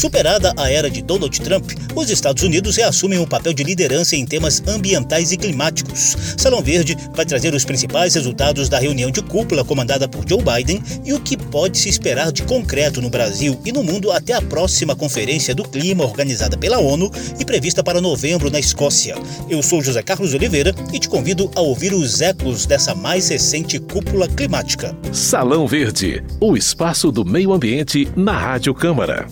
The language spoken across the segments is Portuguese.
Superada a era de Donald Trump, os Estados Unidos reassumem um papel de liderança em temas ambientais e climáticos. Salão Verde vai trazer os principais resultados da reunião de cúpula comandada por Joe Biden e o que pode se esperar de concreto no Brasil e no mundo até a próxima Conferência do Clima organizada pela ONU e prevista para novembro na Escócia. Eu sou José Carlos Oliveira e te convido a ouvir os ecos dessa mais recente cúpula climática. Salão Verde, o espaço do meio ambiente na Rádio Câmara.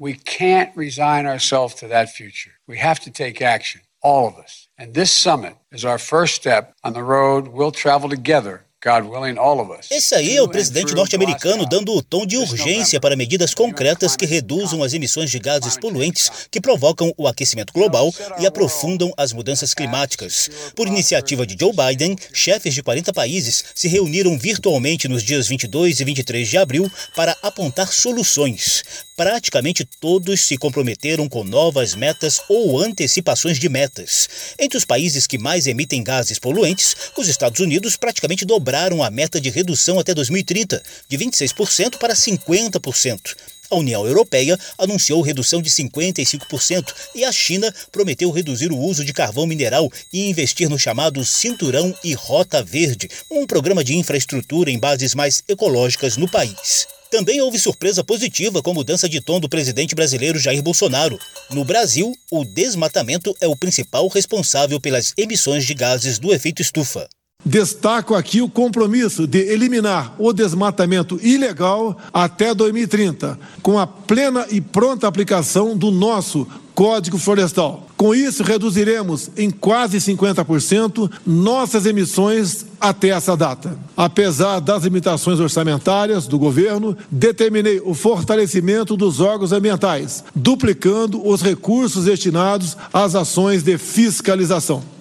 We can't resign ourselves to that future. We have to take action, all of us. And this summit is our first step on the road we'll travel together esse aí é o presidente norte-americano dando o tom de urgência para medidas concretas que reduzam as emissões de gases poluentes que provocam o aquecimento global e aprofundam as mudanças climáticas. Por iniciativa de Joe Biden, chefes de 40 países se reuniram virtualmente nos dias 22 e 23 de abril para apontar soluções. Praticamente todos se comprometeram com novas metas ou antecipações de metas. Entre os países que mais emitem gases poluentes, os Estados Unidos praticamente dobraram dobraram a meta de redução até 2030, de 26% para 50%. A União Europeia anunciou redução de 55% e a China prometeu reduzir o uso de carvão mineral e investir no chamado Cinturão e Rota Verde, um programa de infraestrutura em bases mais ecológicas no país. Também houve surpresa positiva com a mudança de tom do presidente brasileiro Jair Bolsonaro. No Brasil, o desmatamento é o principal responsável pelas emissões de gases do efeito estufa. Destaco aqui o compromisso de eliminar o desmatamento ilegal até 2030, com a plena e pronta aplicação do nosso Código Florestal. Com isso, reduziremos em quase 50% nossas emissões até essa data. Apesar das limitações orçamentárias do governo, determinei o fortalecimento dos órgãos ambientais, duplicando os recursos destinados às ações de fiscalização.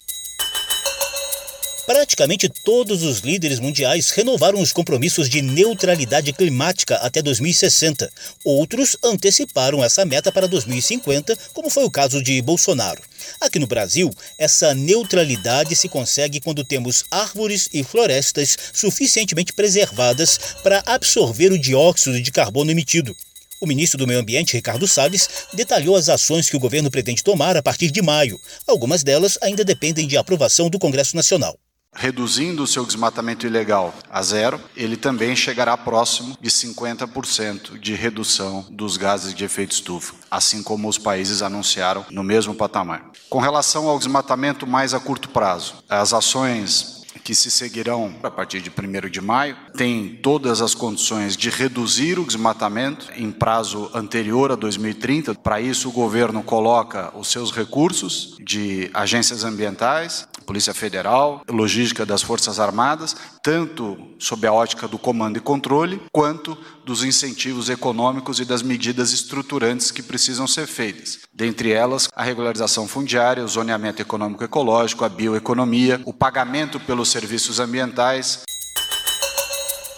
Praticamente todos os líderes mundiais renovaram os compromissos de neutralidade climática até 2060. Outros anteciparam essa meta para 2050, como foi o caso de Bolsonaro. Aqui no Brasil, essa neutralidade se consegue quando temos árvores e florestas suficientemente preservadas para absorver o dióxido de carbono emitido. O ministro do Meio Ambiente, Ricardo Salles, detalhou as ações que o governo pretende tomar a partir de maio. Algumas delas ainda dependem de aprovação do Congresso Nacional reduzindo o seu desmatamento ilegal a zero, ele também chegará próximo de 50% de redução dos gases de efeito estufa, assim como os países anunciaram no mesmo patamar. Com relação ao desmatamento mais a curto prazo, as ações que se seguirão a partir de 1 de maio, tem todas as condições de reduzir o desmatamento em prazo anterior a 2030. Para isso, o governo coloca os seus recursos de agências ambientais, Polícia Federal, logística das Forças Armadas, tanto sob a ótica do comando e controle, quanto dos incentivos econômicos e das medidas estruturantes que precisam ser feitas. Dentre elas, a regularização fundiária, o zoneamento econômico ecológico, a bioeconomia, o pagamento pelos serviços ambientais,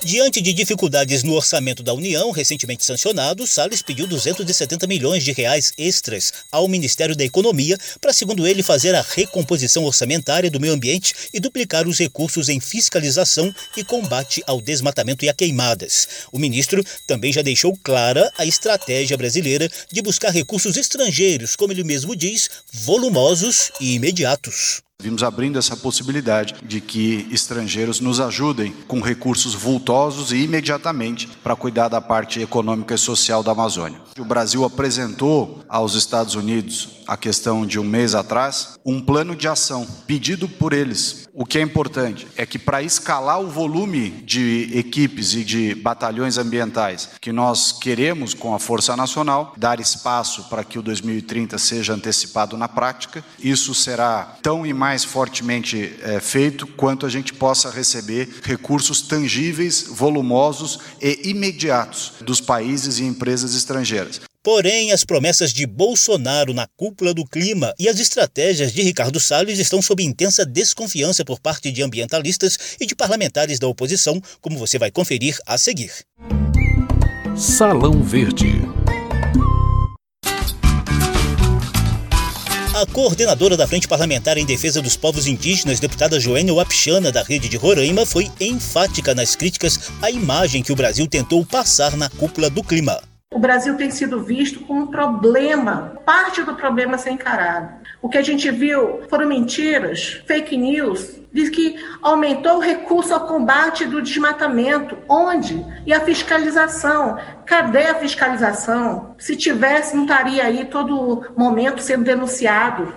Diante de dificuldades no orçamento da União, recentemente sancionado, Salles pediu 270 milhões de reais extras ao Ministério da Economia para, segundo ele, fazer a recomposição orçamentária do meio ambiente e duplicar os recursos em fiscalização e combate ao desmatamento e a queimadas. O ministro também já deixou clara a estratégia brasileira de buscar recursos estrangeiros, como ele mesmo diz, volumosos e imediatos. Vimos abrindo essa possibilidade de que estrangeiros nos ajudem com recursos vultosos e imediatamente para cuidar da parte econômica e social da Amazônia. O Brasil apresentou aos Estados Unidos, a questão de um mês atrás, um plano de ação pedido por eles. O que é importante é que para escalar o volume de equipes e de batalhões ambientais que nós queremos com a Força Nacional, dar espaço para que o 2030 seja antecipado na prática, isso será tão e mais fortemente é, feito quanto a gente possa receber recursos tangíveis, volumosos e imediatos dos países e empresas estrangeiras. Porém, as promessas de Bolsonaro na cúpula do clima e as estratégias de Ricardo Salles estão sob intensa desconfiança por parte de ambientalistas e de parlamentares da oposição, como você vai conferir a seguir. Salão Verde. A coordenadora da Frente Parlamentar em Defesa dos Povos Indígenas, deputada Joênia Wapichana, da Rede de Roraima, foi enfática nas críticas à imagem que o Brasil tentou passar na cúpula do clima. O Brasil tem sido visto como um problema, parte do problema a ser encarado. O que a gente viu foram mentiras, fake news, diz que aumentou o recurso ao combate do desmatamento. Onde? E a fiscalização? Cadê a fiscalização? Se tivesse, não estaria aí todo momento sendo denunciado.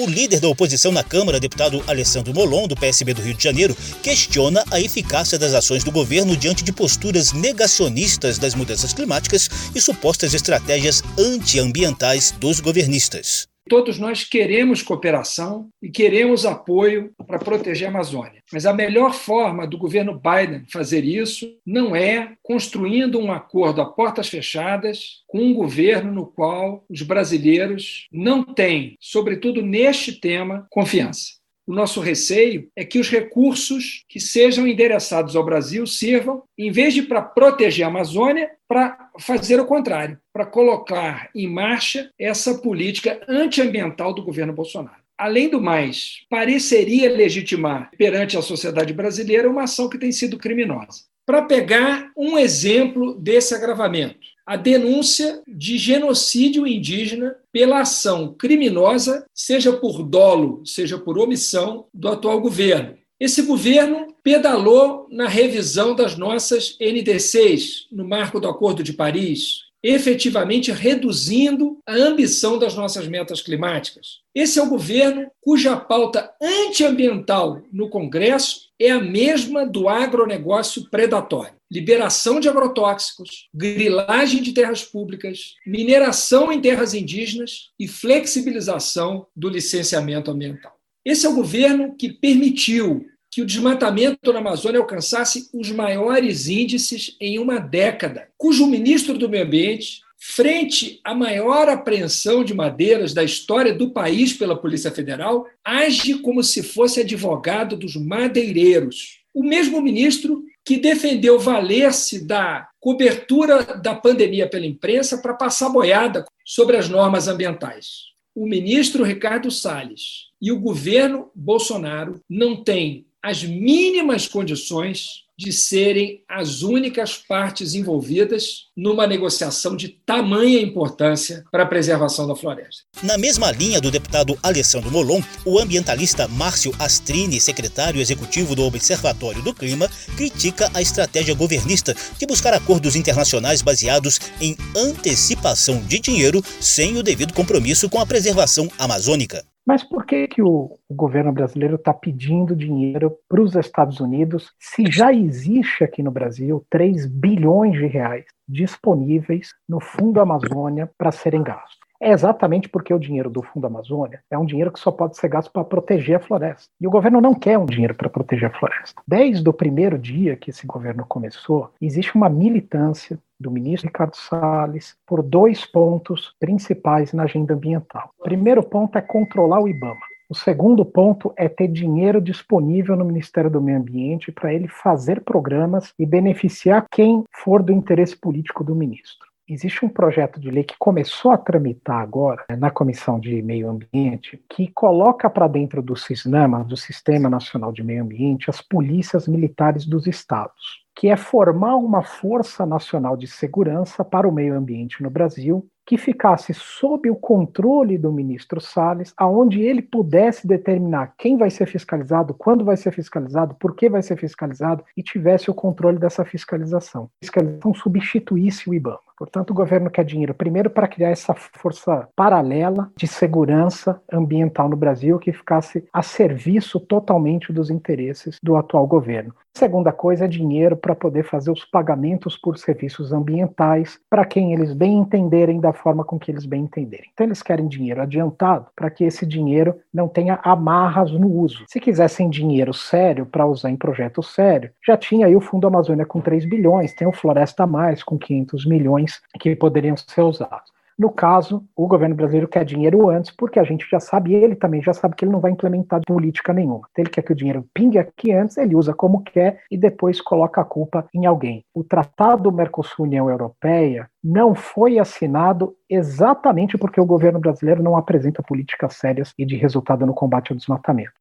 O líder da oposição na Câmara, deputado Alessandro Molon, do PSB do Rio de Janeiro, questiona a eficácia das ações do governo diante de posturas negacionistas das mudanças climáticas e supostas estratégias antiambientais dos governistas. Todos nós queremos cooperação e queremos apoio para proteger a Amazônia. Mas a melhor forma do governo Biden fazer isso não é construindo um acordo a portas fechadas com um governo no qual os brasileiros não têm, sobretudo neste tema, confiança. O nosso receio é que os recursos que sejam endereçados ao Brasil sirvam, em vez de para proteger a Amazônia, para fazer o contrário, para colocar em marcha essa política antiambiental do governo Bolsonaro. Além do mais, pareceria legitimar perante a sociedade brasileira uma ação que tem sido criminosa. Para pegar um exemplo desse agravamento, a denúncia de genocídio indígena pela ação criminosa, seja por dolo, seja por omissão, do atual governo. Esse governo pedalou na revisão das nossas NDCs, no marco do Acordo de Paris, efetivamente reduzindo a ambição das nossas metas climáticas. Esse é o governo cuja pauta antiambiental no Congresso é a mesma do agronegócio predatório. Liberação de agrotóxicos, grilagem de terras públicas, mineração em terras indígenas e flexibilização do licenciamento ambiental. Esse é o governo que permitiu que o desmatamento na Amazônia alcançasse os maiores índices em uma década, cujo ministro do Meio Ambiente, frente à maior apreensão de madeiras da história do país pela Polícia Federal, age como se fosse advogado dos madeireiros. O mesmo ministro que defendeu valer-se da cobertura da pandemia pela imprensa para passar boiada sobre as normas ambientais. O ministro Ricardo Salles e o governo Bolsonaro não têm as mínimas condições de serem as únicas partes envolvidas numa negociação de tamanha importância para a preservação da floresta. Na mesma linha do deputado Alessandro Molon, o ambientalista Márcio Astrini, secretário executivo do Observatório do Clima, critica a estratégia governista de buscar acordos internacionais baseados em antecipação de dinheiro sem o devido compromisso com a preservação amazônica. Mas por que, que o, o governo brasileiro está pedindo dinheiro para os Estados Unidos se já existe aqui no Brasil 3 bilhões de reais disponíveis no Fundo Amazônia para serem gastos? É exatamente porque o dinheiro do Fundo Amazônia é um dinheiro que só pode ser gasto para proteger a floresta. E o governo não quer um dinheiro para proteger a floresta. Desde o primeiro dia que esse governo começou, existe uma militância do ministro Ricardo Salles por dois pontos principais na agenda ambiental. O primeiro ponto é controlar o IBAMA. O segundo ponto é ter dinheiro disponível no Ministério do Meio Ambiente para ele fazer programas e beneficiar quem for do interesse político do ministro. Existe um projeto de lei que começou a tramitar agora né, na Comissão de Meio Ambiente, que coloca para dentro do SISNAMA, do Sistema Nacional de Meio Ambiente, as polícias militares dos estados que é formar uma Força Nacional de Segurança para o Meio Ambiente no Brasil, que ficasse sob o controle do ministro Salles, aonde ele pudesse determinar quem vai ser fiscalizado, quando vai ser fiscalizado, por que vai ser fiscalizado e tivesse o controle dessa fiscalização. Fiscalização substituísse o IBAMA. Portanto, o governo quer dinheiro primeiro para criar essa força paralela de segurança ambiental no Brasil que ficasse a serviço totalmente dos interesses do atual governo. Segunda coisa é dinheiro para poder fazer os pagamentos por serviços ambientais para quem eles bem entenderem da forma com que eles bem entenderem. Então eles querem dinheiro adiantado para que esse dinheiro não tenha amarras no uso. Se quisessem dinheiro sério para usar em projeto sério, já tinha aí o Fundo Amazônia com 3 bilhões, tem o Floresta Mais com 500 milhões que poderiam ser usados. No caso, o governo brasileiro quer dinheiro antes, porque a gente já sabe, ele também já sabe que ele não vai implementar política nenhuma. Ele quer que o dinheiro pingue aqui antes, ele usa como quer e depois coloca a culpa em alguém. O Tratado Mercosul-União Europeia não foi assinado exatamente porque o governo brasileiro não apresenta políticas sérias e de resultado no combate ao desmatamento.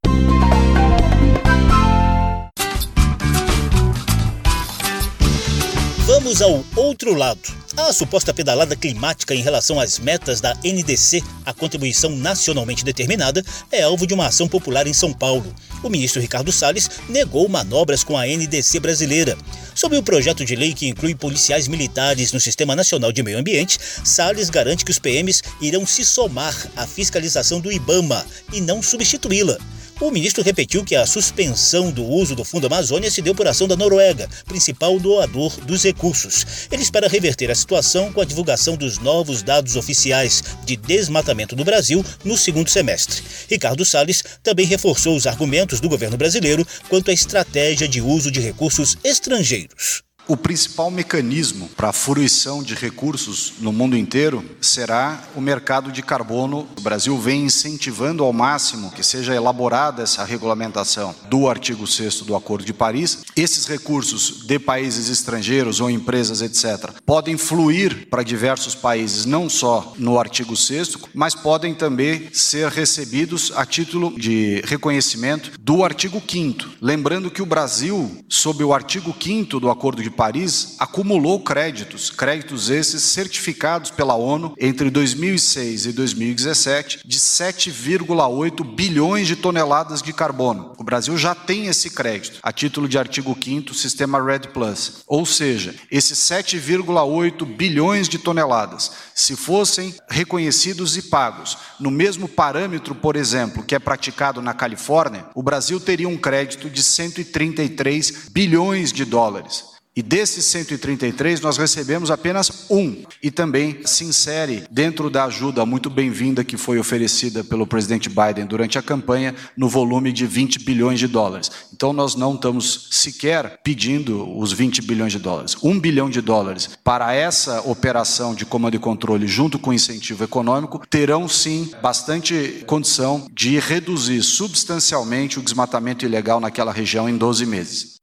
Vamos ao outro lado. A suposta pedalada climática em relação às metas da NDC, a contribuição nacionalmente determinada, é alvo de uma ação popular em São Paulo. O ministro Ricardo Salles negou manobras com a NDC brasileira. Sobre o projeto de lei que inclui policiais militares no Sistema Nacional de Meio Ambiente, Salles garante que os PMs irão se somar à fiscalização do IBAMA e não substituí-la. O ministro repetiu que a suspensão do uso do Fundo Amazônia se deu por ação da Noruega, principal doador dos recursos. Ele espera reverter a situação com a divulgação dos novos dados oficiais de desmatamento do Brasil no segundo semestre. Ricardo Salles também reforçou os argumentos do governo brasileiro quanto à estratégia de uso de recursos estrangeiros. O principal mecanismo para a fruição de recursos no mundo inteiro será o mercado de carbono. O Brasil vem incentivando ao máximo que seja elaborada essa regulamentação do artigo 6 do Acordo de Paris. Esses recursos de países estrangeiros ou empresas, etc., podem fluir para diversos países, não só no artigo 6, mas podem também ser recebidos a título de reconhecimento do artigo 5. Lembrando que o Brasil, sob o artigo 5 do Acordo de Paris acumulou créditos, créditos esses certificados pela ONU entre 2006 e 2017 de 7,8 bilhões de toneladas de carbono. O Brasil já tem esse crédito a título de artigo 5 sistema Red Plus. Ou seja, esses 7,8 bilhões de toneladas, se fossem reconhecidos e pagos no mesmo parâmetro, por exemplo, que é praticado na Califórnia, o Brasil teria um crédito de 133 bilhões de dólares. E desses 133, nós recebemos apenas um. E também se insere dentro da ajuda muito bem-vinda que foi oferecida pelo presidente Biden durante a campanha, no volume de 20 bilhões de dólares. Então, nós não estamos sequer pedindo os 20 bilhões de dólares. Um bilhão de dólares para essa operação de comando e controle, junto com incentivo econômico, terão sim bastante condição de reduzir substancialmente o desmatamento ilegal naquela região em 12 meses.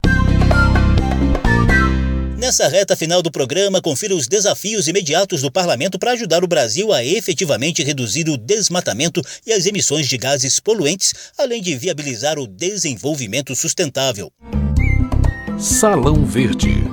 Nessa reta final do programa, confira os desafios imediatos do parlamento para ajudar o Brasil a efetivamente reduzir o desmatamento e as emissões de gases poluentes, além de viabilizar o desenvolvimento sustentável. Salão Verde.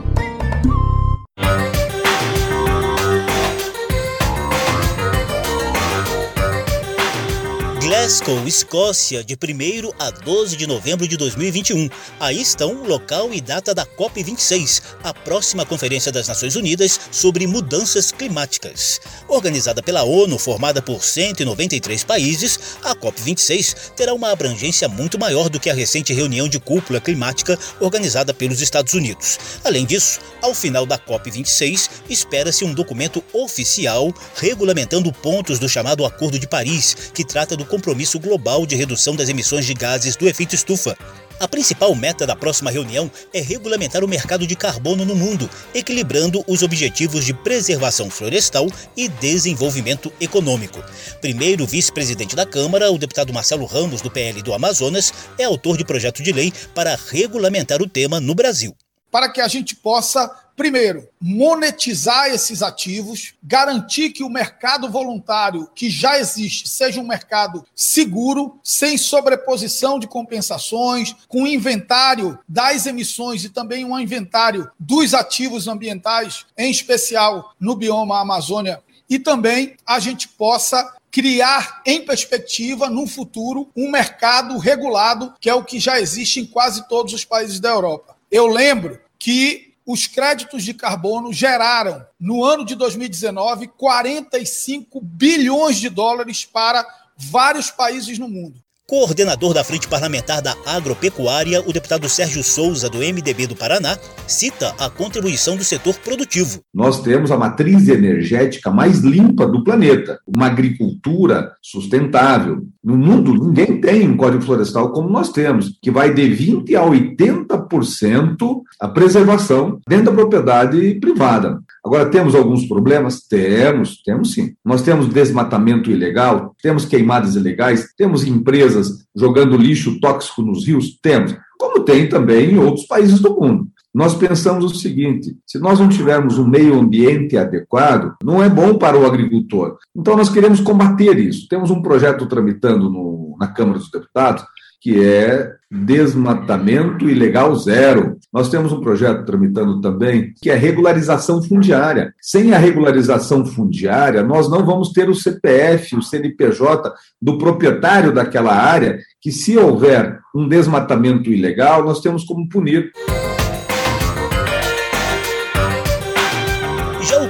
Glasgow, Escócia, de 1 a 12 de novembro de 2021. Aí estão o local e data da COP26, a próxima Conferência das Nações Unidas sobre Mudanças Climáticas. Organizada pela ONU, formada por 193 países, a COP26 terá uma abrangência muito maior do que a recente reunião de cúpula climática organizada pelos Estados Unidos. Além disso, ao final da COP26, espera-se um documento oficial regulamentando pontos do chamado Acordo de Paris, que trata do compromisso compromisso global de redução das emissões de gases do efeito estufa. A principal meta da próxima reunião é regulamentar o mercado de carbono no mundo, equilibrando os objetivos de preservação florestal e desenvolvimento econômico. Primeiro vice-presidente da Câmara, o deputado Marcelo Ramos, do PL do Amazonas, é autor de projeto de lei para regulamentar o tema no Brasil. Para que a gente possa Primeiro, monetizar esses ativos, garantir que o mercado voluntário que já existe seja um mercado seguro, sem sobreposição de compensações, com inventário das emissões e também um inventário dos ativos ambientais, em especial no bioma Amazônia, e também a gente possa criar em perspectiva, no futuro, um mercado regulado, que é o que já existe em quase todos os países da Europa. Eu lembro que os créditos de carbono geraram, no ano de 2019, 45 bilhões de dólares para vários países no mundo. Coordenador da Frente Parlamentar da Agropecuária, o deputado Sérgio Souza, do MDB do Paraná, cita a contribuição do setor produtivo. Nós temos a matriz energética mais limpa do planeta, uma agricultura sustentável. No mundo, ninguém tem um código florestal como nós temos, que vai de 20% a 80% 90% a preservação dentro da propriedade privada. Agora, temos alguns problemas? Temos, temos sim. Nós temos desmatamento ilegal, temos queimadas ilegais, temos empresas jogando lixo tóxico nos rios? Temos. Como tem também em outros países do mundo. Nós pensamos o seguinte: se nós não tivermos um meio ambiente adequado, não é bom para o agricultor. Então, nós queremos combater isso. Temos um projeto tramitando no, na Câmara dos Deputados que é desmatamento ilegal zero. Nós temos um projeto tramitando também que é regularização fundiária. Sem a regularização fundiária, nós não vamos ter o CPF, o CNPJ do proprietário daquela área, que se houver um desmatamento ilegal, nós temos como punir.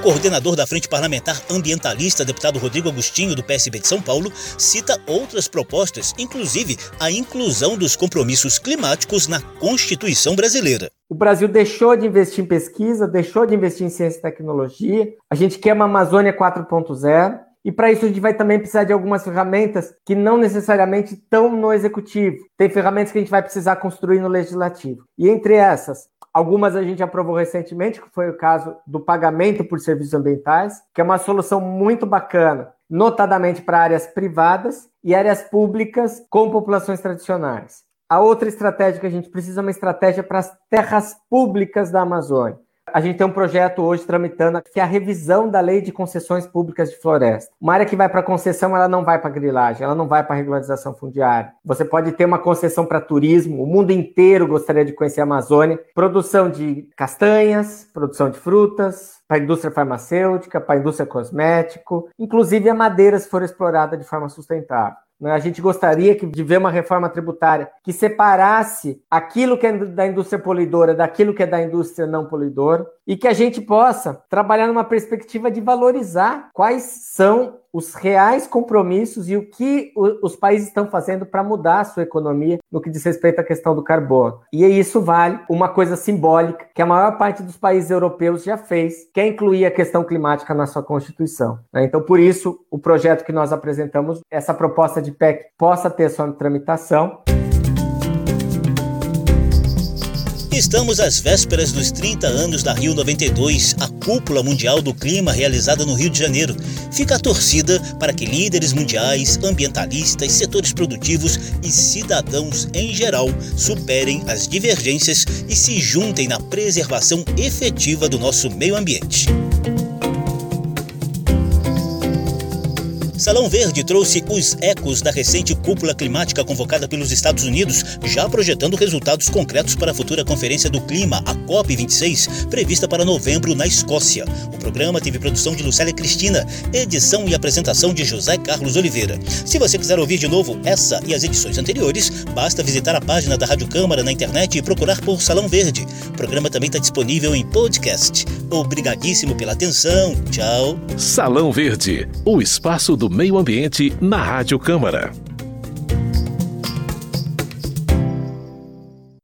Coordenador da Frente Parlamentar Ambientalista, deputado Rodrigo Agostinho, do PSB de São Paulo, cita outras propostas, inclusive a inclusão dos compromissos climáticos na Constituição brasileira. O Brasil deixou de investir em pesquisa, deixou de investir em ciência e tecnologia. A gente quer uma Amazônia 4.0. E para isso a gente vai também precisar de algumas ferramentas que não necessariamente estão no executivo. Tem ferramentas que a gente vai precisar construir no legislativo. E entre essas, Algumas a gente aprovou recentemente, que foi o caso do pagamento por serviços ambientais, que é uma solução muito bacana, notadamente para áreas privadas e áreas públicas com populações tradicionais. A outra estratégia que a gente precisa é uma estratégia para as terras públicas da Amazônia. A gente tem um projeto hoje tramitando que é a revisão da lei de concessões públicas de floresta. Uma área que vai para concessão, ela não vai para grilagem, ela não vai para regularização fundiária. Você pode ter uma concessão para turismo, o mundo inteiro gostaria de conhecer a Amazônia. Produção de castanhas, produção de frutas, para a indústria farmacêutica, para a indústria cosmético, inclusive a madeira se for explorada de forma sustentável. Né? A gente gostaria de ver uma reforma tributária que separasse aquilo que é da indústria poluidora daquilo que é da indústria não poluidora e que a gente possa trabalhar numa perspectiva de valorizar quais são os reais compromissos e o que os países estão fazendo para mudar a sua economia no que diz respeito à questão do carbono. E isso vale uma coisa simbólica que a maior parte dos países europeus já fez, que é incluir a questão climática na sua Constituição. Né? Então, por isso, o projeto que nós apresentamos, essa proposta de PEC, possa ter sua tramitação. Estamos às vésperas dos 30 anos da Rio 92, a cúpula mundial do clima realizada no Rio de Janeiro. Fica a torcida para que líderes mundiais, ambientalistas, setores produtivos e cidadãos em geral superem as divergências e se juntem na preservação efetiva do nosso meio ambiente. Salão Verde trouxe os ecos da recente cúpula climática convocada pelos Estados Unidos, já projetando resultados concretos para a futura Conferência do Clima, a COP26, prevista para novembro na Escócia. O programa teve produção de Lucélia Cristina, edição e apresentação de José Carlos Oliveira. Se você quiser ouvir de novo essa e as edições anteriores, basta visitar a página da Rádio Câmara na internet e procurar por Salão Verde. O programa também está disponível em podcast. Obrigadíssimo pela atenção. Tchau. Salão Verde, o espaço do meio ambiente na Rádio Câmara.